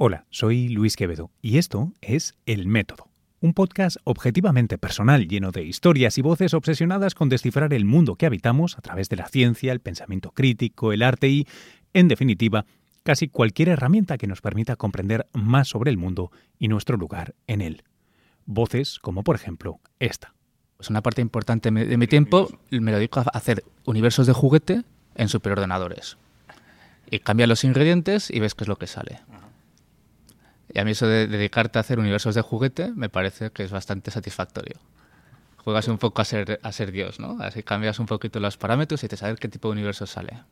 Hola, soy Luis Quevedo y esto es El Método, un podcast objetivamente personal lleno de historias y voces obsesionadas con descifrar el mundo que habitamos a través de la ciencia, el pensamiento crítico, el arte y, en definitiva, casi cualquier herramienta que nos permita comprender más sobre el mundo y nuestro lugar en él. Voces como por ejemplo esta. Pues una parte importante de mi tiempo me lo dedico a hacer universos de juguete en superordenadores. Y cambia los ingredientes y ves qué es lo que sale. Y a mí eso de dedicarte a hacer universos de juguete me parece que es bastante satisfactorio. Juegas un poco a ser, a ser Dios, ¿no? Así cambias un poquito los parámetros y te sabes qué tipo de universo sale.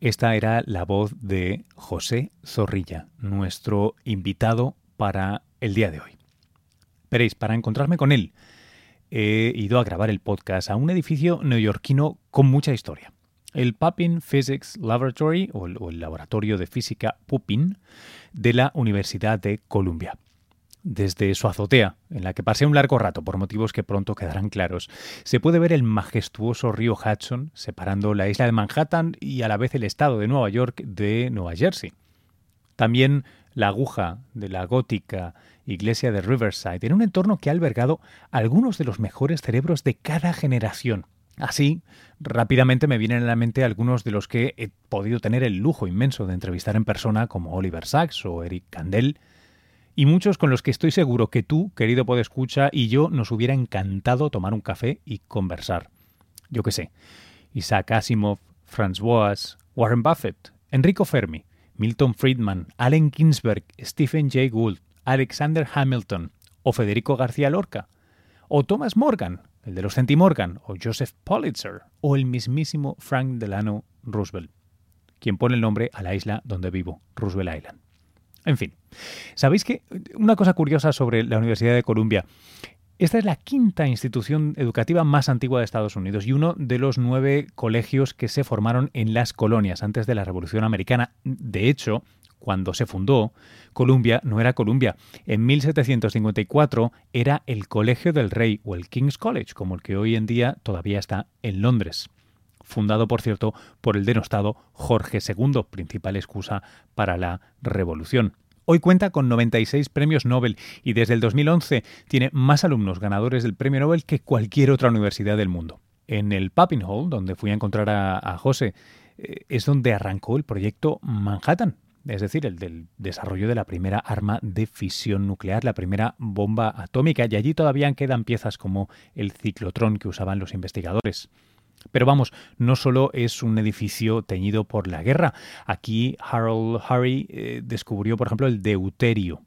Esta era la voz de José Zorrilla, nuestro invitado para el día de hoy. Veréis, para encontrarme con él, he ido a grabar el podcast a un edificio neoyorquino con mucha historia. El Pupin Physics Laboratory, o el, laboratorio de física Pupin, de la Universidad de Columbia. Desde su azotea, en la que pasé un largo rato por motivos que pronto quedarán claros, se puede ver el majestuoso río Hudson separando la isla de Manhattan y a la vez el estado de Nueva York de Nueva Jersey. También la aguja de la gótica iglesia de Riverside en un entorno que ha albergado algunos de los mejores cerebros de cada generación Así, rápidamente me vienen a la mente algunos de los que he podido tener el lujo inmenso de entrevistar en persona, como Oliver Sacks o Eric Kandel, y muchos con los que estoy seguro que tú, querido podescucha, y yo nos hubiera encantado tomar un café y conversar. Yo qué sé, Isaac Asimov, Franz Boas, Warren Buffett, Enrico Fermi, Milton Friedman, Allen Ginsberg, Stephen Jay Gould, Alexander Hamilton o Federico García Lorca, o Thomas Morgan, el de los Centimorgan, o Joseph Pulitzer, o el mismísimo Frank Delano Roosevelt, quien pone el nombre a la isla donde vivo, Roosevelt Island. En fin, ¿sabéis que una cosa curiosa sobre la Universidad de Columbia? Esta es la quinta institución educativa más antigua de Estados Unidos y uno de los nueve colegios que se formaron en las colonias antes de la Revolución Americana. De hecho, cuando se fundó, Columbia no era Columbia. En 1754 era el Colegio del Rey o el King's College, como el que hoy en día todavía está en Londres. Fundado, por cierto, por el denostado Jorge II, principal excusa para la revolución. Hoy cuenta con 96 premios Nobel y desde el 2011 tiene más alumnos ganadores del premio Nobel que cualquier otra universidad del mundo. En el Pupping Hall, donde fui a encontrar a, a José, eh, es donde arrancó el proyecto Manhattan, es decir, el del desarrollo de la primera arma de fisión nuclear, la primera bomba atómica, y allí todavía quedan piezas como el ciclotrón que usaban los investigadores. Pero vamos, no solo es un edificio teñido por la guerra. Aquí Harold Harry eh, descubrió, por ejemplo, el deuterio,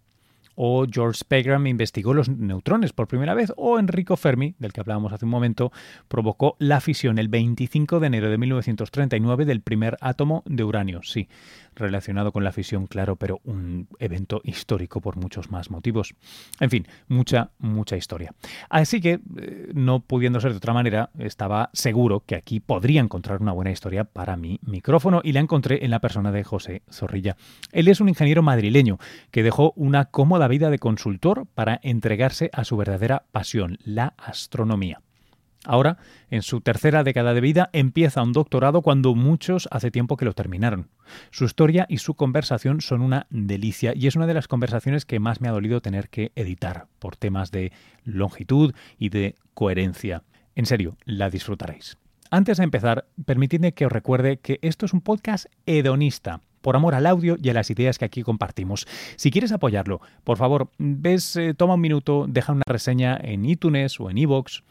o George Pegram investigó los neutrones por primera vez, o Enrico Fermi, del que hablábamos hace un momento, provocó la fisión el 25 de enero de 1939 del primer átomo de uranio. Sí, relacionado con la fisión, claro, pero un evento histórico por muchos más motivos. En fin, mucha, mucha historia. Así que, eh, no pudiendo ser de otra manera, estaba seguro que aquí podría encontrar una buena historia para mi micrófono y la encontré en la persona de José Zorrilla. Él es un ingeniero madrileño que dejó una cómoda vida de consultor para entregarse a su verdadera pasión, la astronomía. Ahora, en su tercera década de vida, empieza un doctorado cuando muchos hace tiempo que lo terminaron. Su historia y su conversación son una delicia y es una de las conversaciones que más me ha dolido tener que editar por temas de longitud y de coherencia. En serio, la disfrutaréis. Antes de empezar, permitidme que os recuerde que esto es un podcast hedonista por amor al audio y a las ideas que aquí compartimos. Si quieres apoyarlo, por favor, ves, eh, toma un minuto, deja una reseña en iTunes o en iVoox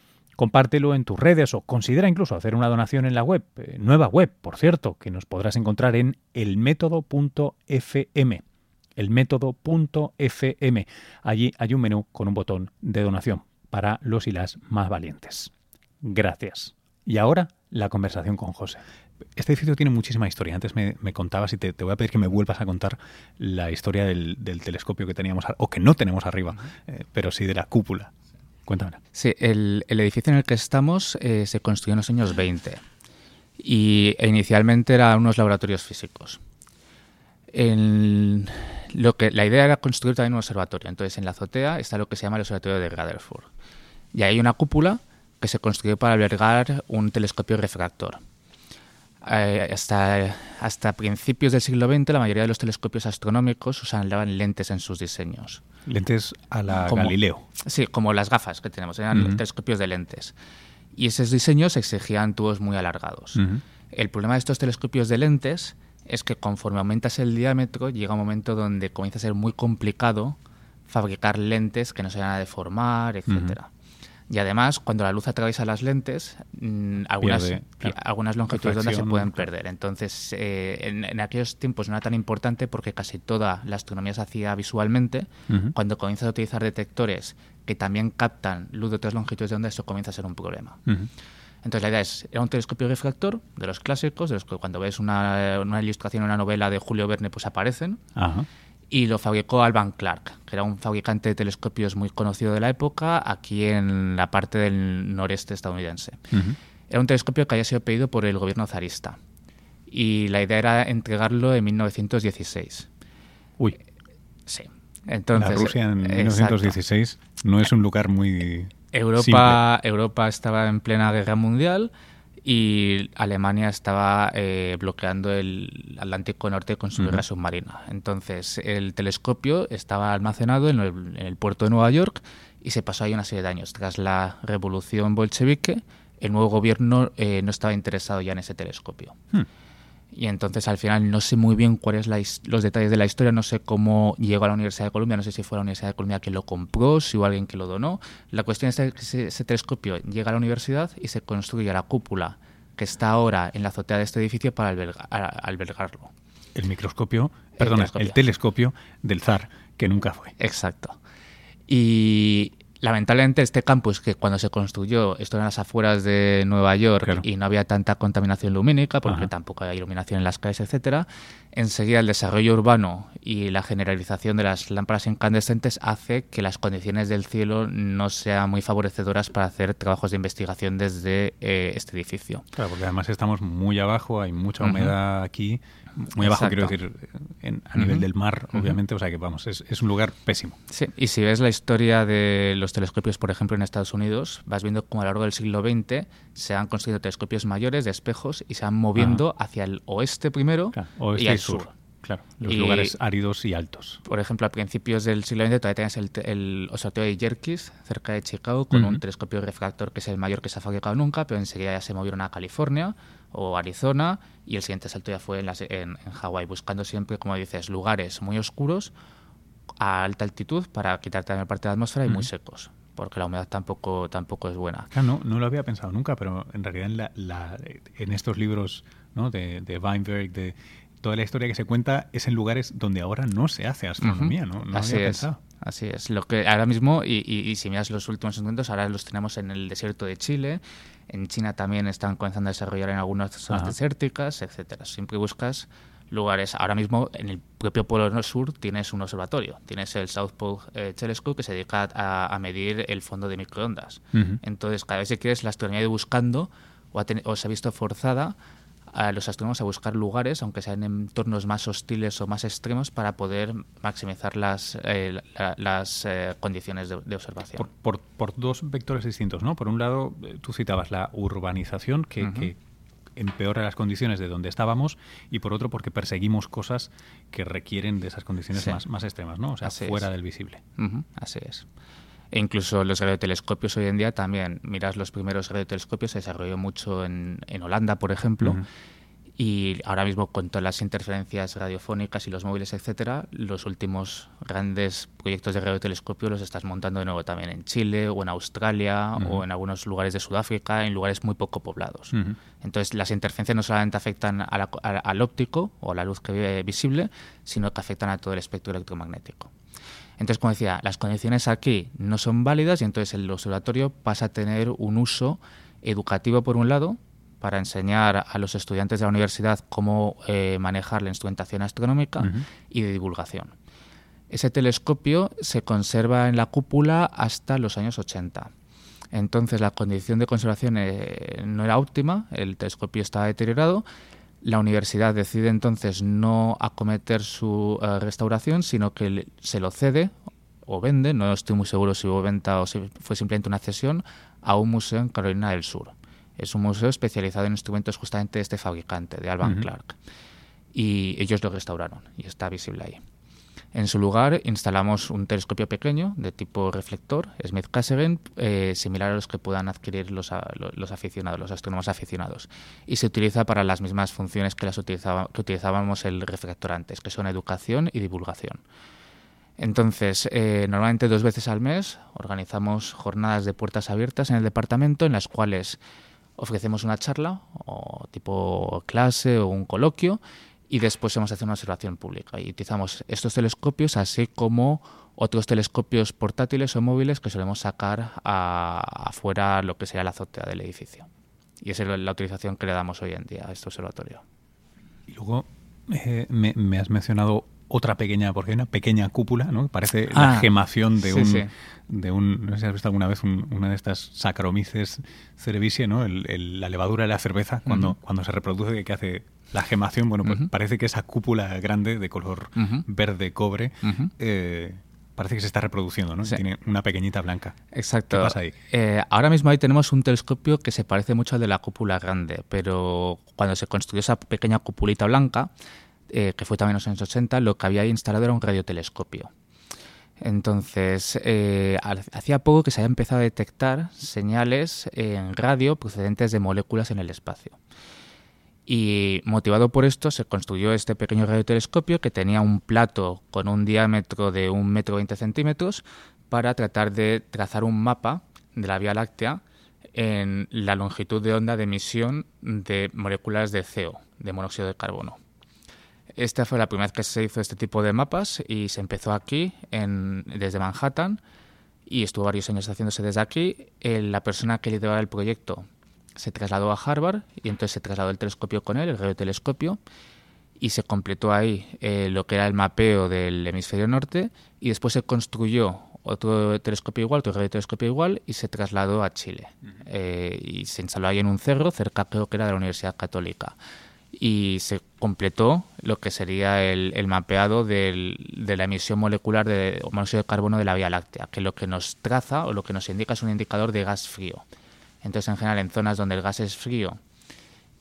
compártelo en tus redes o considera incluso hacer una donación en la web, eh, nueva web, por cierto, que nos podrás encontrar en elmétodo.fm. Elmétodo.fm. Allí hay un menú con un botón de donación para los y las más valientes. Gracias. Y ahora la conversación con José. Este edificio tiene muchísima historia. Antes me, contabas y te, voy a pedir que me vuelvas a contar la historia del, telescopio que teníamos, o que no tenemos arriba, eh, pero sí de la cúpula. Sí, el, edificio en el que estamos eh, se construyó en los años 20 y e inicialmente eran unos laboratorios físicos. lo que, la idea era construir también un observatorio. Entonces, en la azotea está lo que se llama el observatorio de Rutherford. Y hay una cúpula que se construyó para albergar un telescopio refractor. Eh, hasta, hasta principios del siglo XX la mayoría de los telescopios astronómicos usaban lentes en sus diseños. Lentes a la Galileo. Sí, como las gafas que tenemos, eran telescopios de lentes. Y esos diseños exigían tubos muy alargados. El problema de estos telescopios de lentes es que conforme aumentas el diámetro llega un momento donde comienza a ser muy complicado fabricar lentes que no se vayan a deformar, etcétera. Y además, cuando la luz atraviesa las lentes, mm, algunas, algunas longitudes de onda se pueden perder. Entonces, eh, en, aquellos tiempos no era tan importante porque casi toda la astronomía se hacía visualmente. Cuando comienzas a utilizar detectores que también captan luz de otras longitudes de onda, eso comienza a ser un problema. Entonces la idea es, era un telescopio refractor de los clásicos, de los que cuando ves una, una ilustración, una novela de Julio Verne, pues aparecen. Ajá y lo fabricó Alban Clark, que era un fabricante de telescopios muy conocido de la época aquí en la parte del noreste estadounidense. Era un telescopio que había sido pedido por el gobierno zarista y la idea era entregarlo en 1916. Uy. Sí. Entonces, la Rusia en 1916 no es un lugar muy Europa, Europa estaba en plena guerra mundial y Alemania estaba eh, bloqueando el Atlántico Norte con su guerra submarina. Entonces, el telescopio estaba almacenado en el, puerto de Nueva York y se pasó ahí una serie de años. Tras la revolución bolchevique, el nuevo gobierno eh, no estaba interesado ya en ese telescopio. Hmm. Y entonces al final no sé muy bien cuáles los detalles de la historia, no sé cómo llegó a la Universidad de Columbia, no sé si fue la Universidad de Columbia que lo compró, si hubo alguien que lo donó. La cuestión es que ese, telescopio llega a la universidad y se construye la cúpula que está ahora en la azotea de este edificio para albergarlo. El microscopio, perdón, el telescopio del zar, que nunca fue. Exacto. Y Lamentablemente este campus, que cuando se construyó, esto en las afueras de Nueva York y no había tanta contaminación lumínica, porque tampoco había iluminación en las calles, etcétera, enseguida el desarrollo urbano y la generalización de las lámparas incandescentes hace que las condiciones del cielo no sean muy favorecedoras para hacer trabajos de investigación desde eh, este edificio. Claro, porque además estamos muy abajo, hay mucha humedad aquí muy abajo, quiero decir, a nivel del mar, obviamente, o sea que vamos, es, un lugar pésimo. Sí, y si ves la historia de los telescopios, por ejemplo, en Estados Unidos, vas viendo cómo a lo largo del siglo XX se han construido telescopios mayores de espejos y se van moviendo hacia el oeste primero y al sur. Claro, los lugares áridos y altos. Por ejemplo, a principios del siglo XX todavía tenías el, el observatorio de Yerkes, cerca de Chicago, con un telescopio refractor que es el mayor que se ha fabricado nunca, pero enseguida ya se movieron a California o Arizona y el siguiente salto ya fue en, en, Hawái, buscando siempre, como dices, lugares muy oscuros a alta altitud para quitar también parte de la atmósfera y muy secos porque la humedad tampoco tampoco es buena. no, no lo había pensado nunca, pero en realidad en, la, en estos libros ¿no? de, de Weinberg, de toda la historia que se cuenta es en lugares donde ahora no se hace astronomía, ¿no? no así es, Así es. Lo que ahora mismo, y, y, si miras los últimos encuentros, ahora los tenemos en el desierto de Chile, en China también están comenzando a desarrollar en algunas zonas desérticas, etcétera. Siempre buscas lugares. Ahora mismo en el propio Polo Sur tienes un observatorio, tienes el South Pole eh, Telescope que se dedica a, medir el fondo de microondas. Entonces, cada vez que quieres, la astronomía de buscando o, o se ha visto forzada a los astrónomos a buscar lugares, aunque sean en entornos más hostiles o más extremos, para poder maximizar las, eh, las eh, condiciones de, observación. Por, por, dos vectores distintos, ¿no? Por un lado, eh, tú citabas la urbanización, que, empeora las condiciones de donde estábamos, y por otro, porque perseguimos cosas que requieren de esas condiciones más, más extremas, ¿no? O sea, fuera del visible. Así es. E incluso los radiotelescopios hoy en día también, miras los primeros radiotelescopios, se desarrolló mucho en, en Holanda, por ejemplo. Y ahora mismo con todas las interferencias radiofónicas y los móviles, etcétera, los últimos grandes proyectos de radiotelescopio los estás montando de nuevo también en Chile o en Australia o en algunos lugares de Sudáfrica, en lugares muy poco poblados. Entonces las interferencias no solamente afectan al óptico o a la luz que ve visible, sino que afectan a todo el espectro electromagnético. Entonces, como decía, las condiciones aquí no son válidas y entonces el observatorio pasa a tener un uso educativo por un lado, para enseñar a los estudiantes de la universidad cómo eh, manejar la instrumentación astronómica y de divulgación. Ese telescopio se conserva en la cúpula hasta los años 80. Entonces la condición de conservación eh, no era óptima, el telescopio estaba deteriorado la universidad decide entonces no acometer su eh, restauración, sino que se lo cede o vende, no estoy muy seguro si hubo venta o si fue simplemente una cesión, a un museo en Carolina del Sur. Es un museo especializado en instrumentos justamente de este fabricante, de Alban Clark. Y ellos lo restauraron y está visible ahí. En su lugar instalamos un telescopio pequeño de tipo reflector, Smith Cassegrain, eh, similar a los que puedan adquirir los, aficionados, los astrónomos aficionados. Y se utiliza para las mismas funciones que las utilizábamos el reflector antes, que son educación y divulgación. Entonces, eh, normalmente dos veces al mes organizamos jornadas de puertas abiertas en el departamento en las cuales ofrecemos una charla o tipo clase o un coloquio y después hemos hecho una observación pública. Y utilizamos estos telescopios así como otros telescopios portátiles o móviles que solemos sacar afuera lo que sería la azotea del edificio. Y esa es la utilización que le damos hoy en día a este observatorio. Y luego eh, me, has mencionado otra pequeña, porque hay una pequeña cúpula, ¿no? Parece la ah, gemación de un, de un, no sé si has visto alguna vez una de estas Saccharomyces cerevisiae, ¿no? la levadura de la cerveza, cuando, cuando se reproduce, que hace la gemación, bueno, pues parece que esa cúpula grande de color verde cobre eh, parece que se está reproduciendo, ¿no? Tiene una pequeñita blanca. Exacto. ¿Qué pasa ahí? Eh, ahora mismo ahí tenemos un telescopio que se parece mucho al de la cúpula grande, pero cuando se construyó esa pequeña cúpulita blanca, eh, que fue también en los años 80, lo que había instalado era un radiotelescopio. Entonces, hacía poco que se había empezado a detectar señales en radio procedentes de moléculas en el espacio. Y motivado por esto se construyó este pequeño radiotelescopio que tenía un plato con un diámetro de un metro veinte centímetros para tratar de trazar un mapa de la Vía Láctea en la longitud de onda de emisión de moléculas de CO, de monóxido de carbono. Esta fue la primera vez que se hizo este tipo de mapas y se empezó aquí, en, desde Manhattan, y estuvo varios años haciéndose desde aquí. la persona que lideraba el proyecto se trasladó a Harvard y entonces se trasladó el telescopio con él, el radiotelescopio, y se completó ahí eh, lo que era el mapeo del hemisferio norte y después se construyó otro telescopio igual, otro radiotelescopio igual y se trasladó a Chile. Eh, y se instaló ahí en un cerro, cerca creo que era de la Universidad Católica. Y se completó lo que sería el, mapeado de la emisión molecular de monóxido de carbono de la Vía Láctea, que lo que nos traza o lo que nos indica es un indicador de gas frío. Entonces, en general, en zonas donde el gas es frío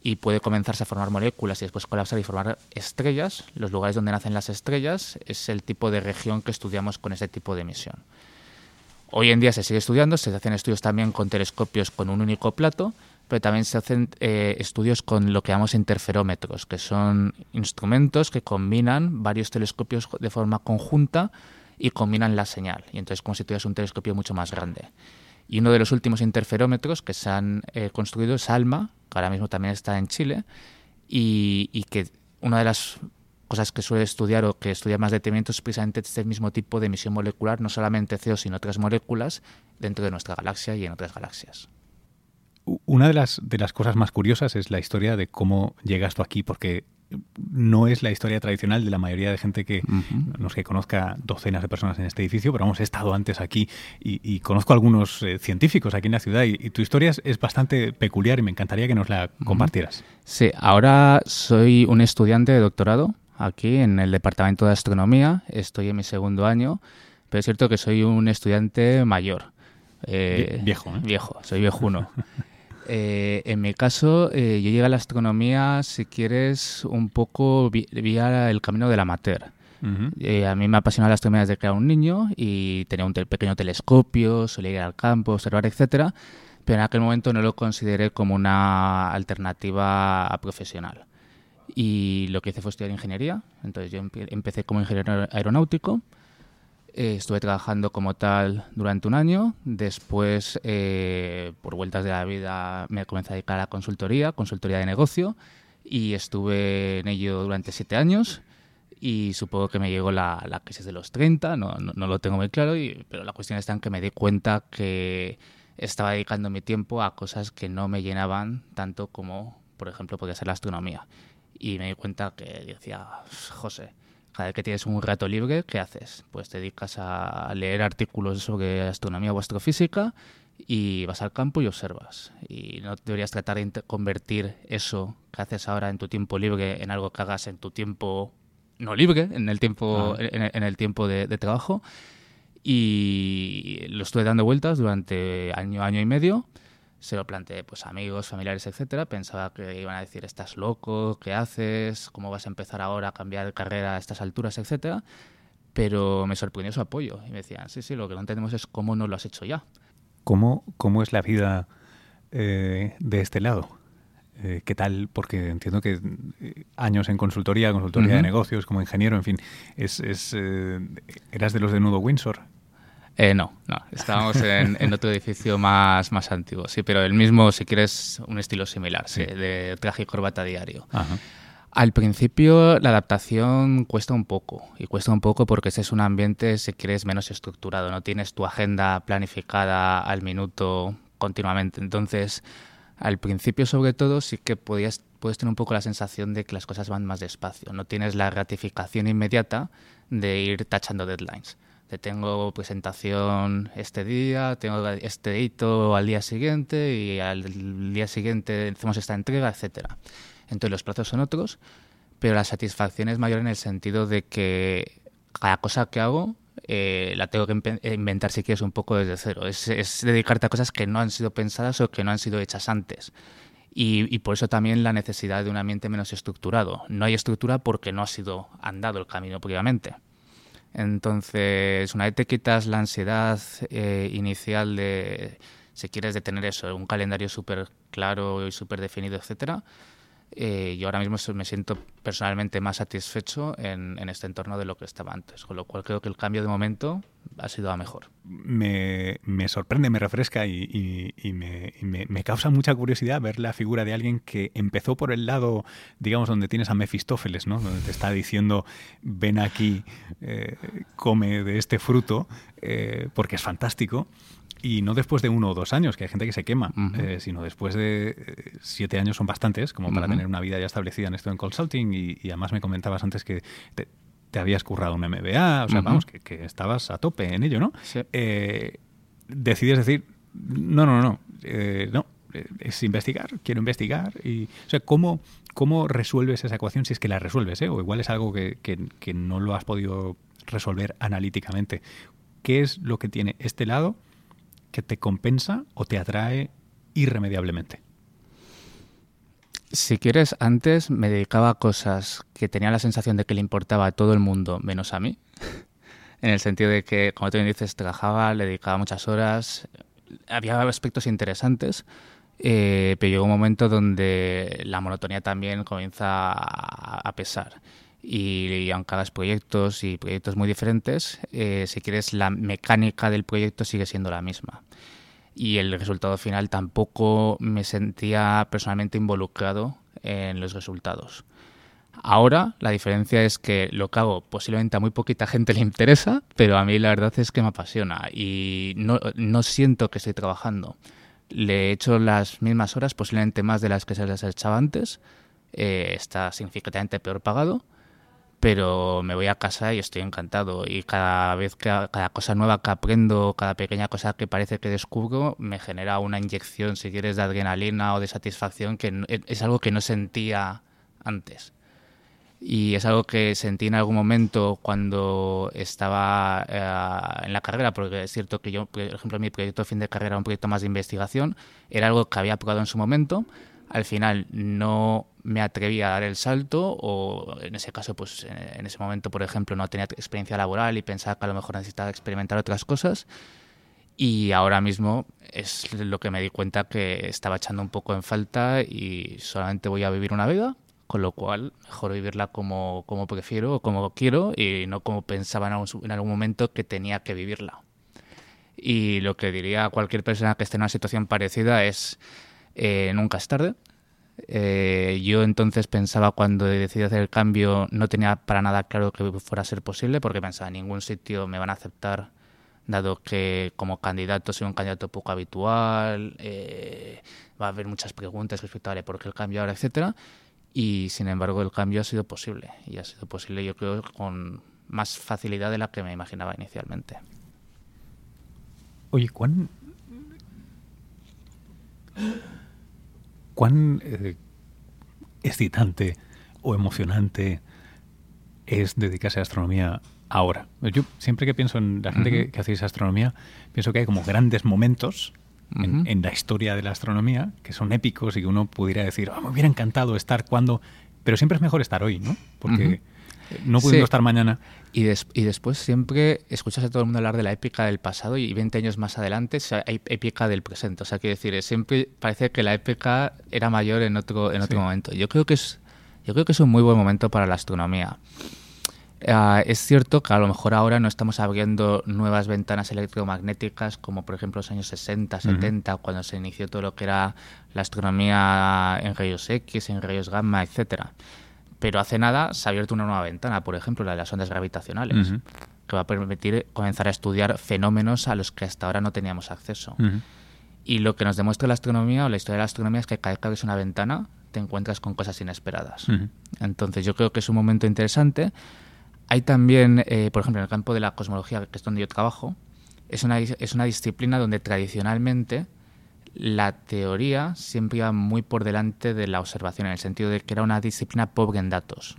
y puede comenzarse a formar moléculas y después colapsar y formar estrellas, los lugares donde nacen las estrellas es el tipo de región que estudiamos con ese tipo de emisión. Hoy en día se sigue estudiando, se hacen estudios también con telescopios con un único plato, pero también se hacen eh, estudios con lo que llamamos interferómetros, que son instrumentos que combinan varios telescopios de forma conjunta y combinan la señal. Y entonces como si tuvieras un telescopio mucho más grande. Y uno de los últimos interferómetros que se han eh, construido es ALMA, que ahora mismo también está en Chile, y, que una de las cosas que suele estudiar o que estudia más detenimiento es precisamente este mismo tipo de emisión molecular, no solamente CO, sino otras moléculas dentro de nuestra galaxia y en otras galaxias. Una de las, de las cosas más curiosas es la historia de cómo llegas tú aquí, porque no es la historia tradicional de la mayoría de gente que, no es que conozca docenas de personas en este edificio, pero hemos estado antes aquí y, conozco a algunos eh, científicos aquí en la ciudad y, tu historia es, bastante peculiar y me encantaría que nos la compartieras. Sí, ahora soy un estudiante de doctorado aquí en el Departamento de Astronomía, estoy en mi segundo año, pero es cierto que soy un estudiante mayor. Eh, viejo, ¿eh? Viejo, soy viejuno. Eh, en mi caso, eh, yo llegué a la astronomía, si quieres, un poco vía el camino del amateur. Eh, a mí me apasionaba la astronomía desde que era un niño y tenía un pequeño telescopio, solía ir al campo, observar, etcétera, pero en aquel momento no lo consideré como una alternativa profesional. Y lo que hice fue estudiar ingeniería, entonces yo empecé como ingeniero aeronáutico eh, estuve trabajando como tal durante un año. Después, eh, por vueltas de la vida, me comencé a dedicar a consultoría, consultoría de negocio, y estuve en ello durante siete años. Y supongo que me llegó la, la crisis de los 30, no, no, lo tengo muy claro, y, pero la cuestión está en que me di cuenta que estaba dedicando mi tiempo a cosas que no me llenaban tanto como, por ejemplo, podía ser la astronomía. Y me di cuenta que decía, José, cada vez que tienes un rato libre, ¿qué haces? Pues te dedicas a leer artículos sobre astronomía o astrofísica y vas al campo y observas. Y no deberías tratar de convertir eso que haces ahora en tu tiempo libre en algo que hagas en tu tiempo no libre, en el tiempo, ah. en, el tiempo de, trabajo. Y lo estuve dando vueltas durante año, año y medio. Se lo planteé pues amigos, familiares, etcétera, pensaba que iban a decir estás loco, ¿qué haces? ¿Cómo vas a empezar ahora a cambiar de carrera a estas alturas, etcétera? Pero me sorprendió su apoyo y me decían, sí, sí, lo que no entendemos es cómo no lo has hecho ya. ¿Cómo, cómo es la vida eh, de este lado? Eh, ¿Qué tal? Porque entiendo que eh, años en consultoría, consultoría de negocios, como ingeniero, en fin, es, es ¿eras de los de Nudo Windsor? Eh, no, no. Estábamos en, otro edificio más, más antiguo. Sí, pero el mismo, si quieres, un estilo similar, sí. de traje y corbata diario. Al principio la adaptación cuesta un poco, y cuesta un poco porque ese es un ambiente, si quieres, menos estructurado, no tienes tu agenda planificada al minuto continuamente. Entonces, al principio sobre todo sí que podías, puedes tener un poco la sensación de que las cosas van más despacio, no tienes la gratificación inmediata de ir tachando deadlines tengo presentación este día, tengo este hito al día siguiente y al día siguiente hacemos esta entrega, etcétera. Entonces los plazos son otros, pero la satisfacción es mayor en el sentido de que cada cosa que hago eh, la tengo que inventar si quieres un poco desde cero. Es, dedicarte a cosas que no han sido pensadas o que no han sido hechas antes. Y, y, por eso también la necesidad de un ambiente menos estructurado. No hay estructura porque no ha sido andado el camino previamente. Entonces, una vez te quitas la ansiedad eh, inicial de, si quieres, de tener eso, un calendario súper claro y súper definido, etcétera, eh, yo ahora mismo me siento personalmente más satisfecho en, este entorno de lo que estaba antes, con lo cual creo que el cambio de momento ha sido a mejor. Me, sorprende, me refresca y, me, causa mucha curiosidad ver la figura de alguien que empezó por el lado, digamos, donde tienes a Mefistófeles, ¿no? donde te está diciendo, ven aquí, eh, come de este fruto, eh, porque es fantástico y no después de uno o dos años, que hay gente que se quema, eh, sino después de eh, siete años son bastantes como para tener una vida ya establecida en esto en consulting y, además me comentabas antes que te, habías currado un MBA, o sea, vamos, que, estabas a tope en ello, ¿no? Eh, decides decir, no, no, no, no, es investigar, quiero investigar y, o sea, ¿cómo, cómo resuelves esa ecuación si es que la resuelves, o igual es algo que, que no lo has podido resolver analíticamente. ¿Qué es lo que tiene este lado? Que te compensa o te atrae irremediablemente? Si quieres, antes me dedicaba a cosas que tenía la sensación de que le importaba a todo el mundo, menos a mí. en el sentido de que, como tú me dices, trabajaba, le dedicaba muchas horas, había aspectos interesantes, eh, pero llegó un momento donde la monotonía también comienza a, pesar. Y, aunque hagas proyectos y proyectos muy diferentes, eh, si quieres, la mecánica del proyecto sigue siendo la misma. Y el resultado final tampoco me sentía personalmente involucrado en los resultados. Ahora la diferencia es que lo que hago posiblemente a muy poquita gente le interesa, pero a mí la verdad es que me apasiona y no, no siento que estoy trabajando. Le he hecho las mismas horas, posiblemente más de las que se les echaba antes. Eh, está significativamente peor pagado, pero me voy a casa y estoy encantado. Y cada vez que cada cosa nueva que aprendo, cada pequeña cosa que parece que descubro, me genera una inyección, si quieres, de adrenalina o de satisfacción que es algo que no sentía antes. Y es algo que sentí en algún momento cuando estaba eh, en la carrera, porque es cierto que yo, por ejemplo, mi proyecto de fin de carrera, un proyecto más de investigación, era algo que había probado en su momento. Al final no me atreví a dar el salto o en ese caso, pues en ese momento, por ejemplo, no tenía experiencia laboral y pensaba que a lo mejor necesitaba experimentar otras cosas. Y ahora mismo es lo que me di cuenta que estaba echando un poco en falta y solamente voy a vivir una vida, con lo cual mejor vivirla como, como prefiero o como quiero y no como pensaba en algún, en algún momento que tenía que vivirla. Y lo que diría a cualquier persona que esté en una situación parecida es eh, nunca es tarde, eh, yo entonces pensaba cuando decidí hacer el cambio, no tenía para nada claro que fuera a ser posible, porque pensaba en ningún sitio me van a aceptar, dado que como candidato soy un candidato poco habitual, eh, va a haber muchas preguntas respecto a por qué el cambio ahora, etcétera. Y sin embargo, el cambio ha sido posible, y ha sido posible, yo creo, con más facilidad de la que me imaginaba inicialmente. Oye, ¿cuán cuán eh, excitante o emocionante es dedicarse a astronomía ahora. Yo siempre que pienso en la gente que, que hacéis astronomía, pienso que hay como grandes momentos en, la historia de la astronomía, que son épicos y que uno pudiera decir, oh, me hubiera encantado estar cuando... Pero siempre es mejor estar hoy, ¿no? Porque no pudiendo estar mañana. Y, y, después siempre escuchas a todo el mundo hablar de la épica del pasado y 20 años más adelante hay épica del presente. O sea, quiero decir, siempre parece que la épica era mayor en otro, en otro momento. Yo creo que es yo creo que es un muy buen momento para la astronomía. Ah, es cierto que a lo mejor ahora no estamos abriendo nuevas ventanas electromagnéticas como por ejemplo los años 60, 70, cuando se inició todo lo que era la astronomía en rayos X, en rayos gamma, etcétera. Pero hace nada se ha abierto una nueva ventana, por ejemplo, la de las ondas gravitacionales, que va a permitir comenzar a estudiar fenómenos a los que hasta ahora no teníamos acceso. Y lo que nos demuestra la astronomía o la historia de la astronomía es que cada vez que abres una ventana te encuentras con cosas inesperadas. Entonces yo creo que es un momento interesante. Hay también, eh, por ejemplo, en el campo de la cosmología, que es donde yo trabajo, es una, es una disciplina donde tradicionalmente la teoría siempre iba muy por delante de la observación, en el sentido de que era una disciplina pobre en datos.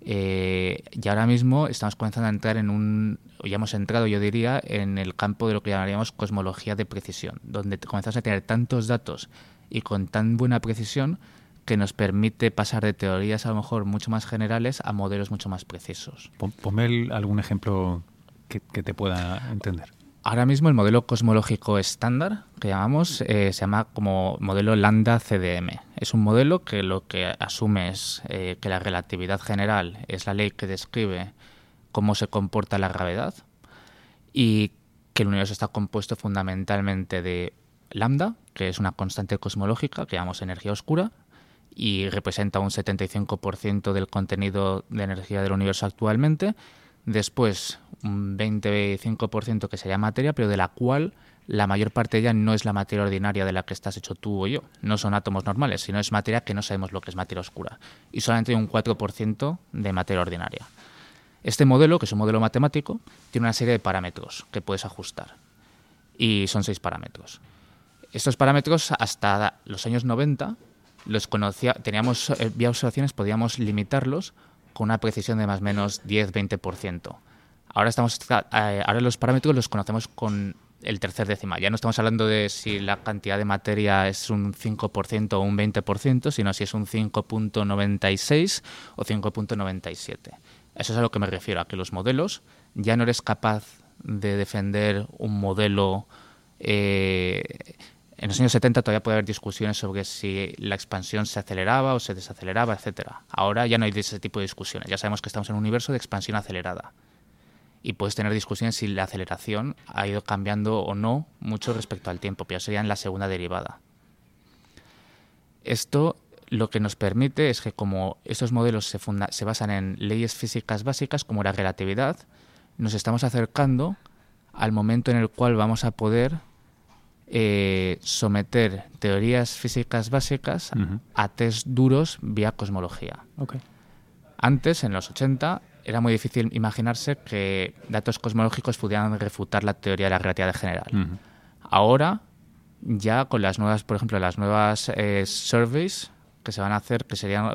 Eh, y ahora mismo estamos comenzando a entrar en un, o ya hemos entrado, yo diría, en el campo de lo que llamaríamos cosmología de precisión, donde comenzamos a tener tantos datos y con tan buena precisión que nos permite pasar de teorías a lo mejor mucho más generales a modelos mucho más precisos. Ponme algún ejemplo que, te pueda entender. Ahora mismo el modelo cosmológico estándar que llamamos eh, se llama como modelo lambda CDM. Es un modelo que lo que asume es eh, que la relatividad general es la ley que describe cómo se comporta la gravedad y que el universo está compuesto fundamentalmente de lambda, que es una constante cosmológica que llamamos energía oscura, y representa un 75% del contenido de energía del universo actualmente. Después, un 25% que sería materia, pero de la cual la mayor parte ya no es la materia ordinaria de la que estás hecho tú o yo. No son átomos normales, sino es materia que no sabemos lo que es materia oscura. Y solamente hay un 4% de materia ordinaria. Este modelo, que es un modelo matemático, tiene una serie de parámetros que puedes ajustar. Y son seis parámetros. Estos parámetros, hasta los años 90, los conocía, teníamos eh, vía observaciones, podíamos limitarlos con una precisión de más o menos 10-20%. Ahora, estamos, eh, ahora los parámetros los conocemos con el tercer decimal. Ya no estamos hablando de si la cantidad de materia es un 5% o un 20%, sino si es un 5.96 o 5.97. Eso es a lo que me refiero, a que los modelos ya no eres capaz de defender un modelo eh, en los años 70 todavía puede haber discusiones sobre si la expansión se aceleraba o se desaceleraba, etcétera. Ahora ya no hay ese tipo de discusiones. Ya sabemos que estamos en un universo de expansión acelerada. Y puedes tener discusiones si la aceleración ha ido cambiando o no mucho respecto al tiempo, pero sería en la segunda derivada. Esto lo que nos permite es que como estos modelos se basan en leyes físicas básicas como la relatividad, nos estamos acercando al momento en el cual vamos a poder eh, someter teorías físicas básicas a test duros vía cosmología. Antes, en los 80, era muy difícil imaginarse que datos cosmológicos pudieran refutar la teoría de la relatividad general. Ahora, ya con las nuevas, por ejemplo, las nuevas eh, surveys que se van a hacer, que serían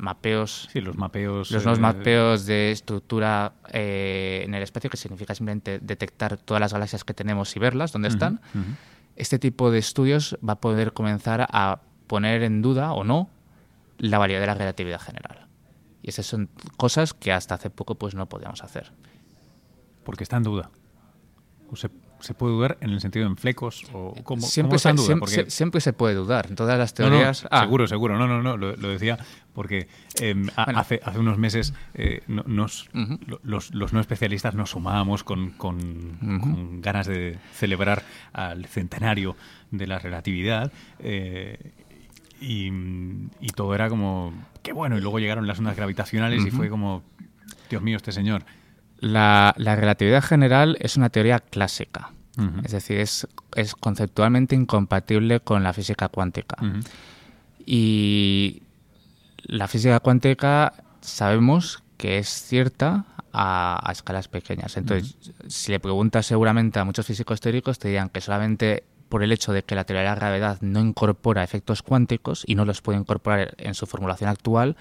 mapeos. Sí, los mapeos. Los nuevos eh, mapeos de estructura en el espacio, que significa simplemente detectar todas las galaxias que tenemos y verlas, dónde están este tipo de estudios va a poder comenzar a poner en duda o no la validez de la relatividad general. Y esas son cosas que hasta hace poco pues no podíamos hacer. Porque está en duda. O se puede dudar en el sentido en flecos o cómo, siempre, se, siempre, se puede dudar. En todas las teorías ah. seguro seguro. No no no lo, decía porque em, hace, hace unos meses eh, nos, los, los, no especialistas nos sumábamos con, con, ganas de celebrar al centenario de la relatividad eh, y, y, todo era como qué bueno y luego llegaron las ondas gravitacionales y fue como Dios mío este señor la, relatividad general es una teoría clásica, es decir, es, conceptualmente incompatible con la física cuántica. Y la física cuántica sabemos que es cierta a, escalas pequeñas. Entonces, si le preguntas seguramente a muchos físicos teóricos, te dirían que solamente por el hecho de que la teoría de la gravedad no incorpora efectos cuánticos y no los puede incorporar en su formulación actual,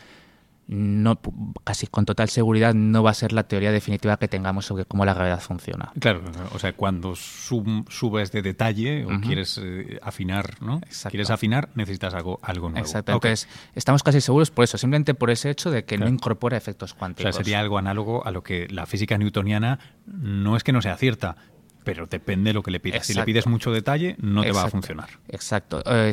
no, casi con total seguridad no va a ser la teoría definitiva que tengamos sobre cómo la gravedad funciona. Claro, o sea, cuando subes de detalle o quieres eh, afinar, ¿no? Quieres afinar, necesitas algo, algo nuevo. Exacto. Entonces, estamos casi seguros por eso, simplemente por ese hecho de que no incorpora efectos cuánticos. O sea, sería algo análogo a lo que la física newtoniana no es que no sea cierta, pero depende de lo que le pidas. Si le pides mucho detalle, no te va a funcionar. Exacto. Eh,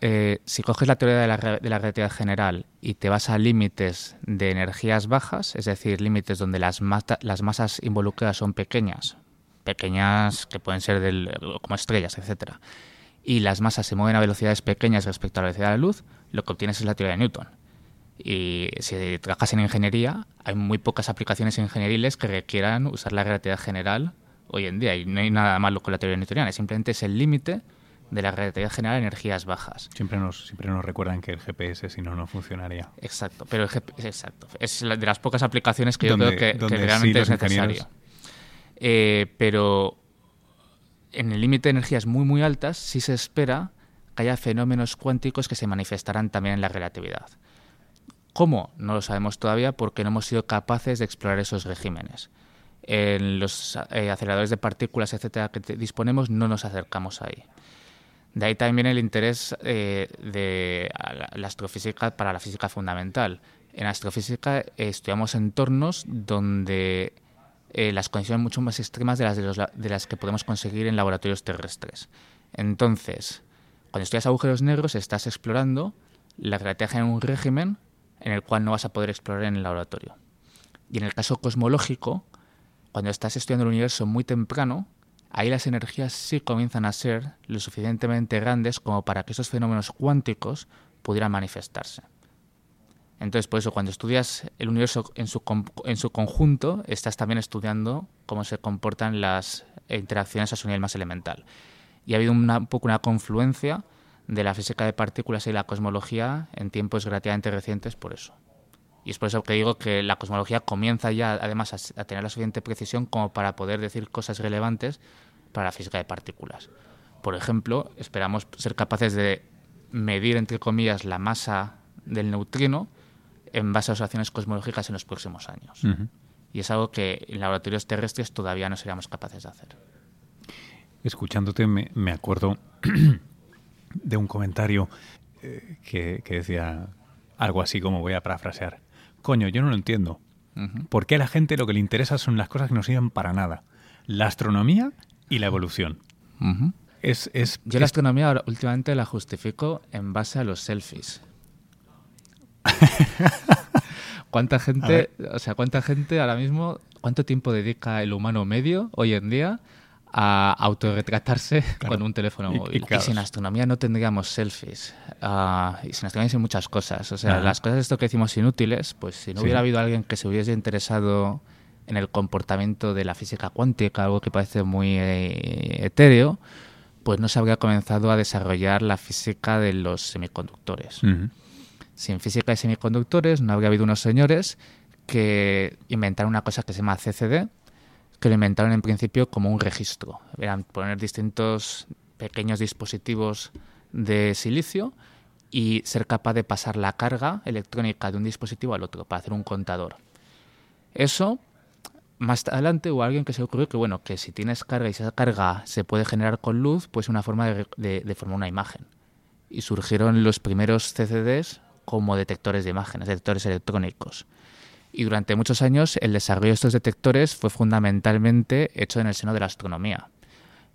eh, si, coges la teoría de la, relatividad general y te vas a límites de energías bajas, es decir, límites donde las, las masas involucradas son pequeñas, pequeñas que pueden ser del, como estrellas, etcétera, y las masas se mueven a velocidades pequeñas respecto a la velocidad de la luz, lo que obtienes es la teoría de Newton. Y si trabajas en ingeniería, hay muy pocas aplicaciones ingenieriles que requieran usar la relatividad general hoy en día y no hay nada malo con la teoría newtoniana, simplemente es el límite de la relatividad general de energías bajas. Siempre nos, siempre nos recuerdan que el GPS si no, no funcionaría. Exacto, pero el GPS, exacto, es de las pocas aplicaciones que yo creo que, realmente es necesario. Eh, pero en el límite de energías muy muy altas sí se espera que haya fenómenos cuánticos que se manifestarán también en la relatividad. ¿Cómo? No lo sabemos todavía porque no hemos sido capaces de explorar esos regímenes en los eh, aceleradores de partículas, etcétera, que disponemos, no nos acercamos ahí. De ahí también el interés eh, de la astrofísica para la física fundamental. En astrofísica eh, estudiamos entornos donde las condiciones mucho más extremas de las, de, las que podemos conseguir en laboratorios terrestres. Entonces, cuando estudias agujeros negros, estás explorando la relatividad en un régimen en el cual no vas a poder explorar en el laboratorio. Y en el caso cosmológico, cuando estás estudiando el universo muy temprano, ahí las energías sí comienzan a ser lo suficientemente grandes como para que esos fenómenos cuánticos pudieran manifestarse. Entonces, por eso, cuando estudias el universo en su, conjunto, estás también estudiando cómo se comportan las interacciones a su nivel más elemental. Y ha habido un poco una confluencia de la física de partículas y la cosmología en tiempos relativamente recientes por eso. Y es por eso que digo que la cosmología comienza ya, además, a, tener la suficiente precisión como para poder decir cosas relevantes para la física de partículas. Por ejemplo, esperamos ser capaces de medir, entre comillas, la masa del neutrino en base a observaciones cosmológicas en los próximos años. Y es algo que en laboratorios terrestres todavía no seríamos capaces de hacer. Escuchándote me, acuerdo de un comentario eh, que, que decía algo así como voy a parafrasear Coño, yo no lo entiendo. ¿Por qué a la gente lo que le interesa son las cosas que no sirven para nada? La astronomía y la evolución. es, es, yo la astronomía últimamente la justifico en base a los selfies. ¿Cuánta gente, o sea, cuánta gente ahora mismo, cuánto tiempo dedica el humano medio hoy en día a autorretratarse con un teléfono móvil. Y, sin astronomía no tendríamos selfies. Uh, y sin astronomía sin muchas cosas. O sea, las cosas de esto que decimos inútiles, pues si no hubiera habido alguien que se hubiese interesado en el comportamiento de la física cuántica, algo que parece muy eh, etéreo, pues no se habría comenzado a desarrollar la física de los semiconductores. Sin física de semiconductores no habría habido unos señores que inventaron una cosa que se llama CCD, que lo inventaron en principio como un registro. Eran poner distintos pequeños dispositivos de silicio y ser capaz de pasar la carga electrónica de un dispositivo al otro para hacer un contador. Eso, más adelante hubo alguien que se ocurrió que, bueno, que si tienes carga y esa carga se puede generar con luz, pues una forma de formar una imagen. Y surgieron los primeros CCDs como detectores de imágenes, detectores electrónicos y durante muchos años el desarrollo de estos detectores fue fundamentalmente hecho en el seno de la astronomía.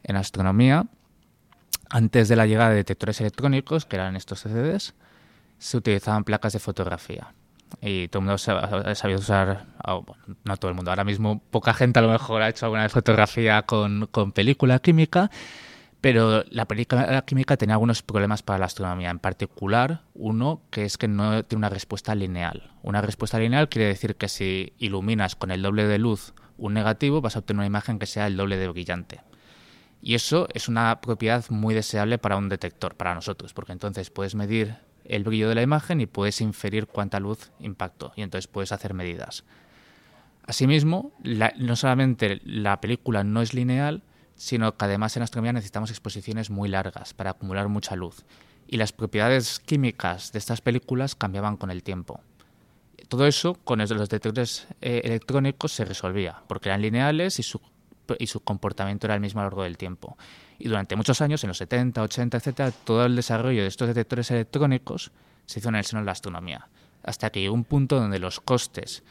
En astronomía, antes de la llegada de detectores electrónicos, que eran estos CCDs, se utilizaban placas de fotografía. Y todo el mundo sabía usar, ah, no todo el mundo, ahora mismo poca gente a lo mejor ha hecho alguna fotografía con película química, pero la película química tenía algunos problemas para la astronomía, en particular uno que es que no tiene una respuesta lineal. Una respuesta lineal quiere decir que si iluminas con el doble de luz un negativo vas a obtener una imagen que sea el doble de brillante. Y eso es una propiedad muy deseable para un detector, para nosotros, porque entonces puedes medir el brillo de la imagen y puedes inferir cuánta luz impactó y entonces puedes hacer medidas. Asimismo, no solamente la película no es lineal, sino que además en astronomía necesitamos exposiciones muy largas para acumular mucha luz. Y las propiedades químicas de estas películas cambiaban con el tiempo. todo eso con los detectores eh, electrónicos se resolvía, porque eran lineales y su, y su comportamiento era el mismo a lo largo del tiempo. Y durante muchos años, en los 70, 80, etcétera, todo el desarrollo de estos detectores electrónicos se hizo en el seno de la astronomía. Hasta que llegó un punto donde los costes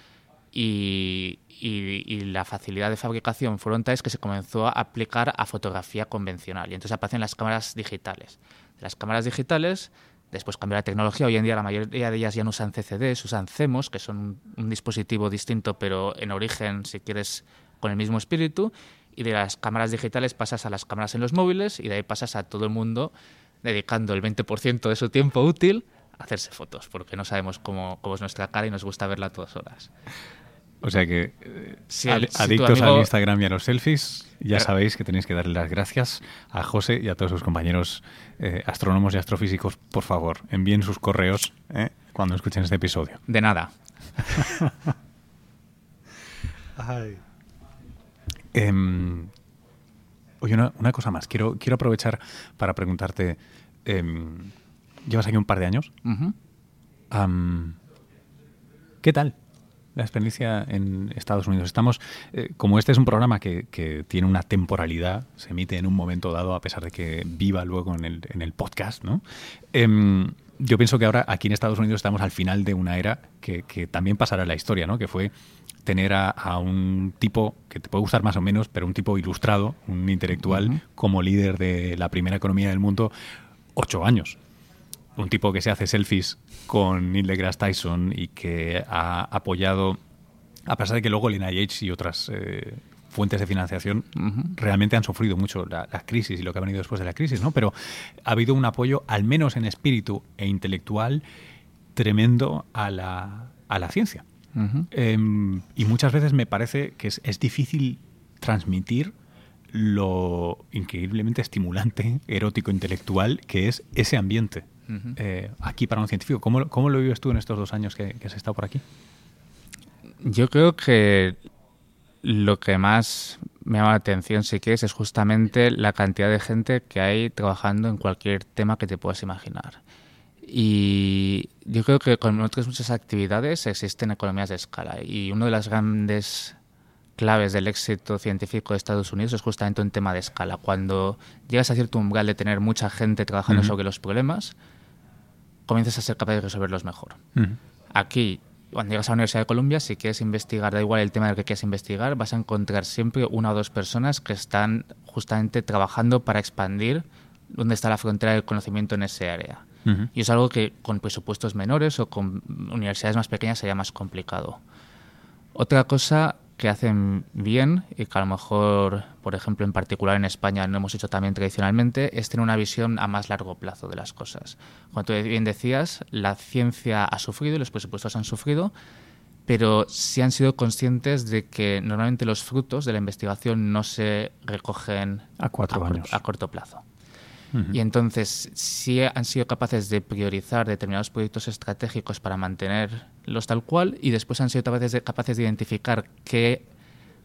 y, y, la facilidad de fabricación fueron tales que se comenzó a aplicar a fotografía convencional. Y entonces aparecen las cámaras digitales. Las cámaras digitales, después cambió la tecnología. Hoy en día la mayoría de ellas ya no usan CCDs, usan CEMOS, que son un dispositivo distinto, pero en origen, si quieres, con el mismo espíritu. Y de las cámaras digitales pasas a las cámaras en los móviles y de ahí pasas a todo el mundo dedicando el 20% de su tiempo útil a hacerse fotos, porque no sabemos cómo, cómo es nuestra cara y nos gusta verla a todas horas. O sea que, eh, adictos al Instagram y a los selfies, ya sabéis que tenéis que darle las gracias a José y a todos sus compañeros eh, astrónomos y astrofísicos. Por favor, envíen sus correos eh, cuando escuchen este episodio. De nada. Em, oye, una, cosa más. Quiero, quiero aprovechar para preguntarte. Em, llevas aquí un par de años. ¿Qué tal? La experiencia en Estados Unidos. Estamos, eh, como este es un programa que, tiene una temporalidad, se emite en un momento dado, a pesar de que viva luego en el, en el podcast, ¿no? Em, yo pienso que ahora aquí en Estados Unidos estamos al final de una era que, también pasará en la historia, ¿no? Que fue tener a, un tipo que te puede gustar más o menos, pero un tipo ilustrado, un intelectual, como líder de la primera economía del mundo, ocho años un tipo que se hace selfies con Neil deGrasse Tyson y que ha apoyado, a pesar de que luego el NIH y otras eh, fuentes de financiación realmente han sufrido mucho la, crisis y lo que ha venido después de la crisis, ¿no? Pero ha habido un apoyo, al menos en espíritu e intelectual, tremendo a la, a la ciencia. Em, y muchas veces me parece que es, es difícil transmitir lo increíblemente estimulante, erótico, intelectual que es ese ambiente eh, aquí para un científico. ¿Cómo, ¿Cómo, lo vives tú en estos dos años que, has estado por aquí? Yo creo que lo que más me llama la atención, si quieres, es justamente la cantidad de gente que hay trabajando en cualquier tema que te puedas imaginar. Y yo creo que con otras muchas actividades existen economías de escala. Y una de las grandes claves del éxito científico de Estados Unidos es justamente un tema de escala. Cuando llegas a cierto umbral de tener mucha gente trabajando sobre los problemas, comienzas a ser capaz de resolverlos mejor. Aquí, cuando llegas a la Universidad de Columbia, si quieres investigar, da igual el tema del que quieres investigar, vas a encontrar siempre una o dos personas que están justamente trabajando para expandir dónde está la frontera del conocimiento en ese área. Y es algo que con presupuestos menores o con universidades más pequeñas sería más complicado. Otra cosa que hacen bien y que a lo mejor, por ejemplo, en particular en España no hemos hecho también tradicionalmente, es tener una visión a más largo plazo de las cosas. Como tú bien decías, la ciencia ha sufrido y los presupuestos han sufrido, pero sí han sido conscientes de que normalmente los frutos de la investigación no se recogen a, cuatro años. a corto plazo. Y entonces sí han sido capaces de priorizar determinados proyectos estratégicos para mantenerlos tal cual y después han sido capaces de, capaces de identificar qué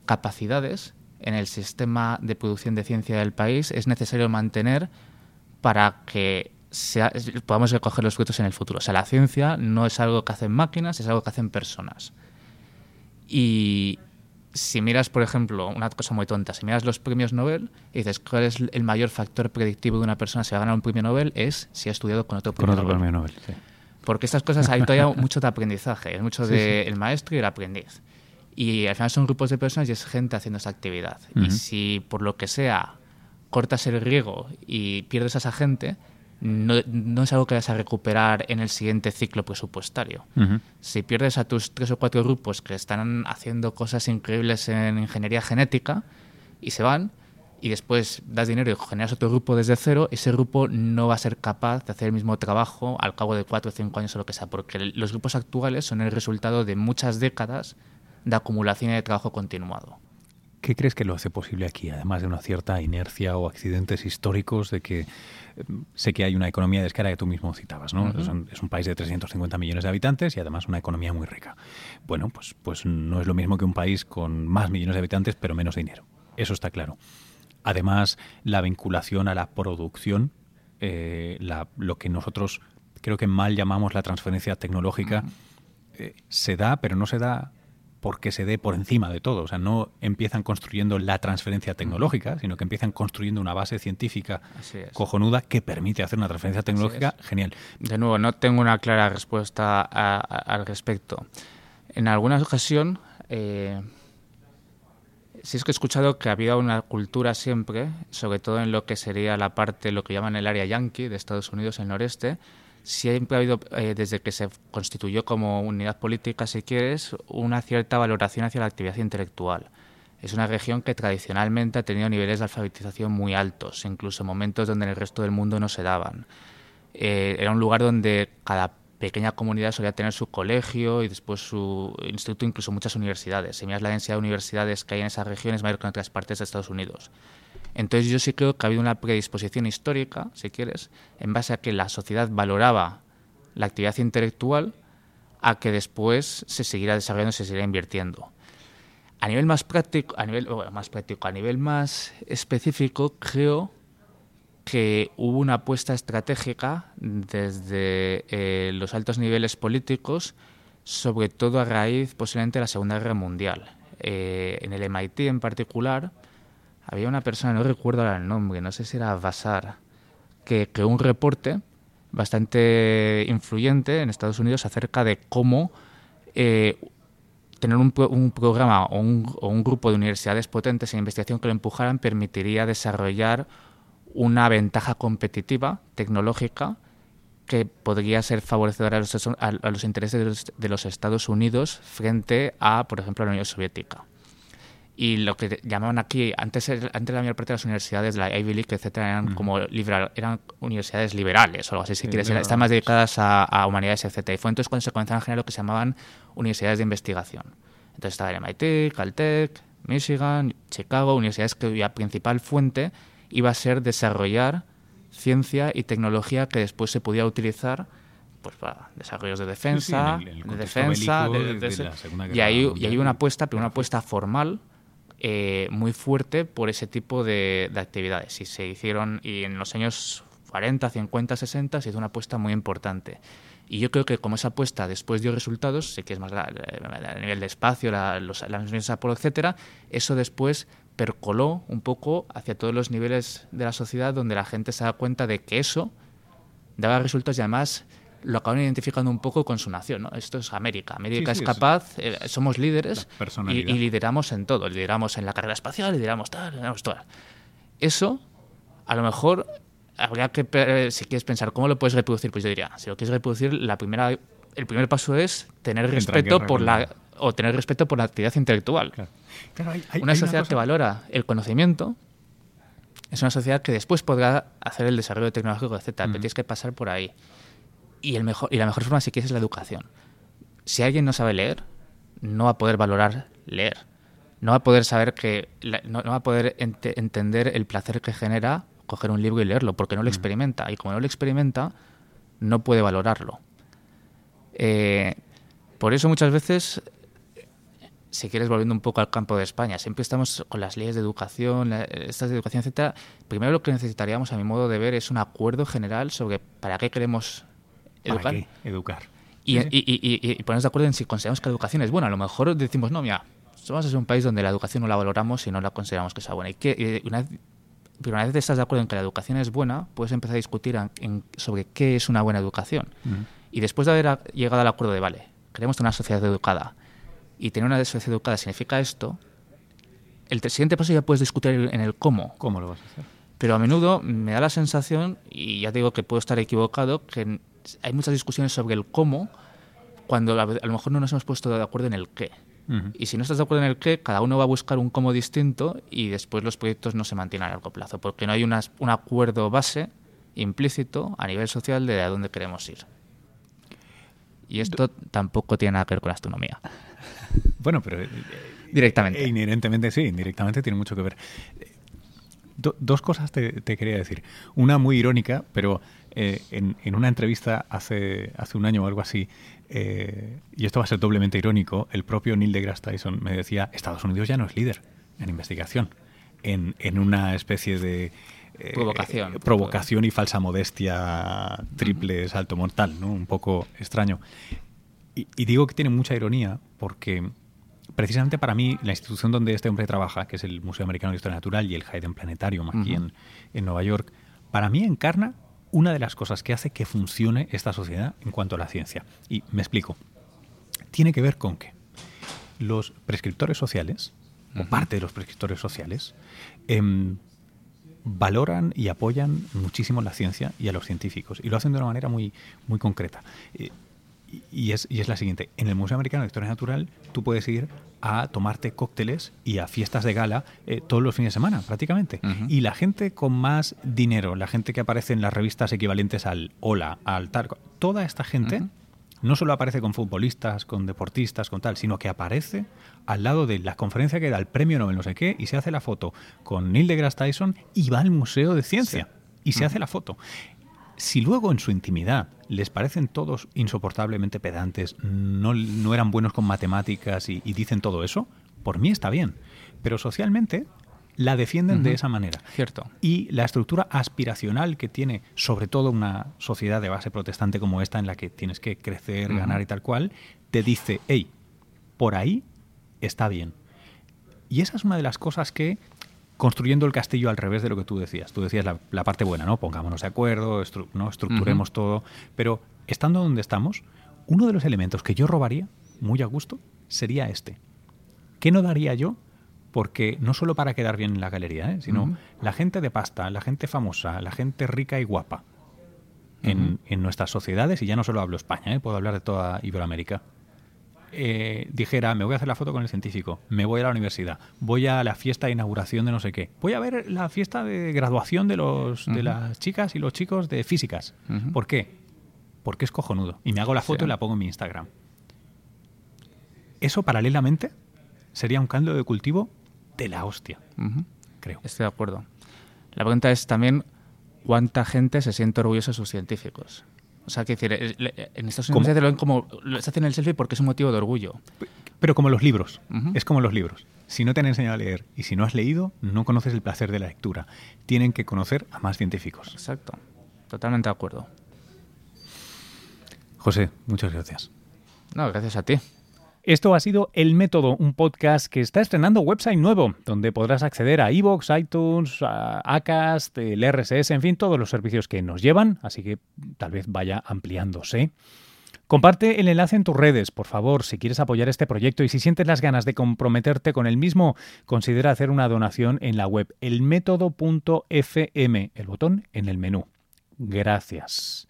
capacidades en el sistema de producción de ciencia del país es necesario mantener para que podamos recoger los frutos en el futuro. O sea, la ciencia no es algo que hacen máquinas, es algo que hacen personas. Y, si miras, por ejemplo, una cosa muy tonta, si miras los premios Nobel y dices cuál es el mayor factor predictivo de una persona si va a ganar un premio Nobel, es si ha estudiado con otro premio, Nobel. Porque estas cosas hay todavía mucho de aprendizaje, es mucho del maestro y el aprendiz. Y al final son grupos de personas y es gente haciendo esa actividad. Y si por lo que sea cortas el riego y pierdes a esa gente, no, es algo que vas a recuperar en el siguiente ciclo presupuestario. Si pierdes a tus tres o cuatro grupos que están haciendo cosas increíbles en ingeniería genética y se van, y después das dinero y generas otro grupo desde cero, ese grupo no va a ser capaz de hacer el mismo trabajo al cabo de cuatro o cinco años o lo que sea, porque los grupos actuales son el resultado de muchas décadas de acumulación y de trabajo continuado. ¿Qué crees que lo hace posible aquí, además de una cierta inercia o accidentes históricos de que sé que hay una economía de escala que tú mismo citabas, ¿no? es, un, país de 350 millones de habitantes y además una economía muy rica. Bueno, pues, pues no es lo mismo que un país con más millones de habitantes pero menos dinero. Eso está claro. Además, la vinculación a la producción, eh, lo que nosotros creo que mal llamamos la transferencia tecnológica, eh, se da, pero no se da porque se dé por encima de todo. O sea, no empiezan construyendo la transferencia tecnológica, sino que empiezan construyendo una base científica cojonuda que permite hacer una transferencia tecnológica genial. De nuevo, no tengo una clara respuesta al respecto. En alguna ocasión, eh, sí es que he escuchado que había una cultura siempre, sobre todo en lo que sería la parte, lo que llaman el área yankee de Estados Unidos, el noreste, siempre ha habido, eh, desde que se constituyó como unidad política, si quieres, una cierta valoración hacia la actividad intelectual. Es una región que tradicionalmente ha tenido niveles de alfabetización muy altos, incluso momentos donde en el resto del mundo no se daban. Eh, era un lugar donde cada pequeña comunidad solía tener su colegio y después su instituto, incluso muchas universidades. Si miras la densidad de universidades que hay en esas regiones, mayor que en otras partes de Estados Unidos. Entonces yo sí creo que ha habido una predisposición histórica, si quieres, en base a que la sociedad valoraba la actividad intelectual a que después se seguirá desarrollando, se seguirá invirtiendo. A nivel más práctico, a nivel más práctico, a nivel más específico, creo que hubo una apuesta estratégica desde eh, los altos niveles políticos, sobre todo a raíz posiblemente de la Segunda Guerra Mundial. Eh, en el MIT en particular, había una persona, no recuerdo el nombre, no sé si era Basar, que creó un reporte bastante influyente en Estados Unidos acerca de cómo eh, tener un, programa o un, grupo de universidades potentes en investigación que lo empujaran permitiría desarrollar una ventaja competitiva tecnológica que podría ser favorecedora a los, intereses de los, Estados Unidos frente a, por ejemplo, la Unión Soviética y lo que llamaban aquí, antes, antes la mayor parte de las universidades, la Ivy League, etcétera, eran como liberal, eran universidades liberales o algo así, si quieres, están más dedicadas a, humanidades, etcétera. Y fue entonces cuando se comenzaron a generar lo que se llamaban universidades de investigación. Entonces estaba el MIT, Caltech, Michigan, Chicago, universidades cuya principal fuente iba a ser desarrollar ciencia y tecnología que después se podía utilizar pues para desarrollos de defensa, de defensa, y hay, y hay una apuesta, pero una apuesta formal eh, muy fuerte por ese tipo de, actividades. Y se hicieron, y en los años 40, 50, 60 se hizo una apuesta muy importante. Y yo creo que como esa apuesta después dio resultados, sé que es más a nivel de espacio, la, los, las misiones Apolo, etcétera, eso después percoló un poco hacia todos los niveles de la sociedad donde la gente se da cuenta de que eso daba resultados y además lo acaban identificando un poco con su nación. ¿no? Esto es América. América es capaz, eh, somos líderes y, lideramos en todo. Lideramos en la carrera espacial, lideramos tal, lideramos todo. Eso, a lo mejor, habría que, si quieres pensar cómo lo puedes reproducir, pues yo diría, si lo quieres reproducir, la primera, el primer paso es tener respeto por la o tener respeto por la actividad intelectual. una sociedad que valora el conocimiento es una sociedad que después podrá hacer el desarrollo tecnológico, etcétera. Pero tienes que pasar por ahí y, el mejor, y la mejor forma, si quieres, es la educación. Si alguien no sabe leer, no va a poder valorar leer. No va a poder saber que. No, va a poder entender el placer que genera coger un libro y leerlo, porque no lo mm. experimenta. Y como no lo experimenta, no puede valorarlo. Eh, por eso muchas veces, si quieres volviendo un poco al campo de España, siempre estamos con las leyes de educación, estas de educación, etcétera. Primero lo que necesitaríamos, a mi modo de ver, es un acuerdo general sobre para qué queremos educar. Educar. Y, y, y, y, ponernos de acuerdo en si consideramos que la educación es buena. A lo mejor decimos, no, mira, somos un país donde la educación no la valoramos y no la consideramos que sea buena. Y que, una vez, pero una vez estás de acuerdo en que la educación es buena, puedes empezar a discutir sobre qué es una buena educación. Y después de haber llegado al acuerdo de, vale, queremos tener una sociedad educada y tener una sociedad educada significa esto, el siguiente paso ya puedes discutir en el cómo. ¿Cómo lo vas a hacer? Pero a menudo me da la sensación, y ya digo que puedo estar equivocado, que hay muchas discusiones sobre el cómo cuando a, lo mejor no nos hemos puesto de acuerdo en el qué. Y si no estás de acuerdo en el qué, cada uno va a buscar un cómo distinto y después los proyectos no se mantienen a largo plazo, porque no hay un acuerdo base implícito a nivel social de a dónde queremos ir. Y esto tampoco tiene nada que ver con la astronomía. Bueno, pero... Eh, directamente. inherentemente sí, indirectamente tiene mucho que ver. dos cosas te, te, quería decir. Una muy irónica, pero eh, en, una entrevista hace, hace un año o algo así, eh, y esto va a ser doblemente irónico, el propio Neil deGrasse Tyson me decía, Estados Unidos ya no es líder en investigación, en, en una especie de... Eh, provocación. provocación y falsa modestia triple salto mortal, ¿no? Un poco extraño. y, digo que tiene mucha ironía porque precisamente para mí la institución donde este hombre trabaja, que es el Museo Americano de Historia Natural y el Hayden Planetarium aquí en, en Nueva York, para mí encarna una de las cosas que hace que funcione esta sociedad en cuanto a la ciencia. Y me explico. Tiene que ver con que los prescriptores sociales, o parte de los prescriptores sociales, em, valoran y apoyan muchísimo la ciencia y a los científicos. Y lo hacen de una manera muy, muy concreta. Eh, y es, y es, la siguiente. En el Museo Americano de Historia Natural tú puedes ir a tomarte cócteles y a fiestas de gala eh, todos los fines de semana, prácticamente. Y la gente con más dinero, la gente que aparece en las revistas equivalentes al Hola, al Tarco, toda esta gente no solo aparece con futbolistas, con deportistas, con tal, sino que aparece al lado de la conferencia que da el premio Nobel no sé qué y se hace la foto con Neil deGrasse Tyson y va al Museo de Ciencia y se hace la foto. Si luego en su intimidad les parecen todos insoportablemente pedantes, no, no eran buenos con matemáticas y, y dicen todo eso, por mí está bien. Pero socialmente la defienden de esa manera. Cierto. Y la estructura aspiracional que tiene, sobre todo una sociedad de base protestante como esta, en la que tienes que crecer, ganar y tal cual, te dice, hey, por ahí está bien. Y esa es una de las cosas que, construyendo el castillo al revés de lo que tú decías, tú decías la, parte buena, ¿no? Pongámonos de acuerdo, ¿no? estructuremos todo, pero estando donde estamos, uno de los elementos que yo robaría, muy a gusto, sería este. ¿Qué no daría yo porque no solo para quedar bien en la galería, ¿eh? sino la gente de pasta, la gente famosa, la gente rica y guapa en, nuestras sociedades, y ya no solo hablo España, ¿eh? puedo hablar de toda Iberoamérica, eh, dijera, me voy a hacer la foto con el científico, me voy a la universidad, voy a la fiesta de inauguración de no sé qué, voy a ver la fiesta de graduación de, los, de las chicas y los chicos de físicas. ¿Por qué? Porque es cojonudo. Y me hago la foto y la pongo en mi Instagram. Eso paralelamente sería un caldo de cultivo de la hostia, creo. Estoy de acuerdo. La pregunta es también cuánta gente se siente orgullosa de sus científicos. O sea, que decir, en Estados Unidos se ven como se hacen el selfie porque es un motivo de orgullo. Pero como los libros, es como los libros. Si no te han enseñado a leer y si no has leído, no conoces el placer de la lectura. Tienen que conocer a más científicos. Exacto, totalmente de acuerdo. José, muchas gracias. No, gracias a ti. Esto ha sido El Método, un podcast que está estrenando website nuevo, donde podrás acceder a iVoox, iTunes, Acast, el RSS, en fin, todos los servicios que nos llevan, así que tal vez vaya ampliándose. Comparte el enlace en tus redes, por favor, si quieres apoyar este proyecto y si sientes las ganas de comprometerte con el mismo, considera hacer una donación en la web elmétodo.fm, el botón en el menú. Gracias.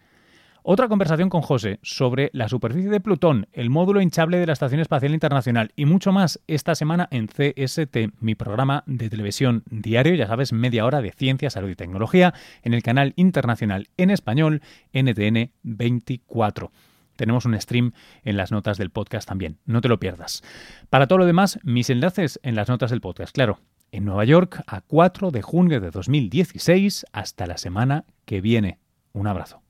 Otra conversación con José sobre la superficie de Plutón, el módulo hinchable de la Estación Espacial Internacional y mucho más esta semana en CST, mi programa de televisión diario, ya sabes, media hora de ciencia, salud y tecnología, en el canal internacional en español NTN 24. Tenemos un stream en las notas del podcast también, no te lo pierdas. Para todo lo demás, mis enlaces en las notas del podcast, claro. En Nueva York, a 4 de junio de 2016, hasta la semana que viene. Un abrazo.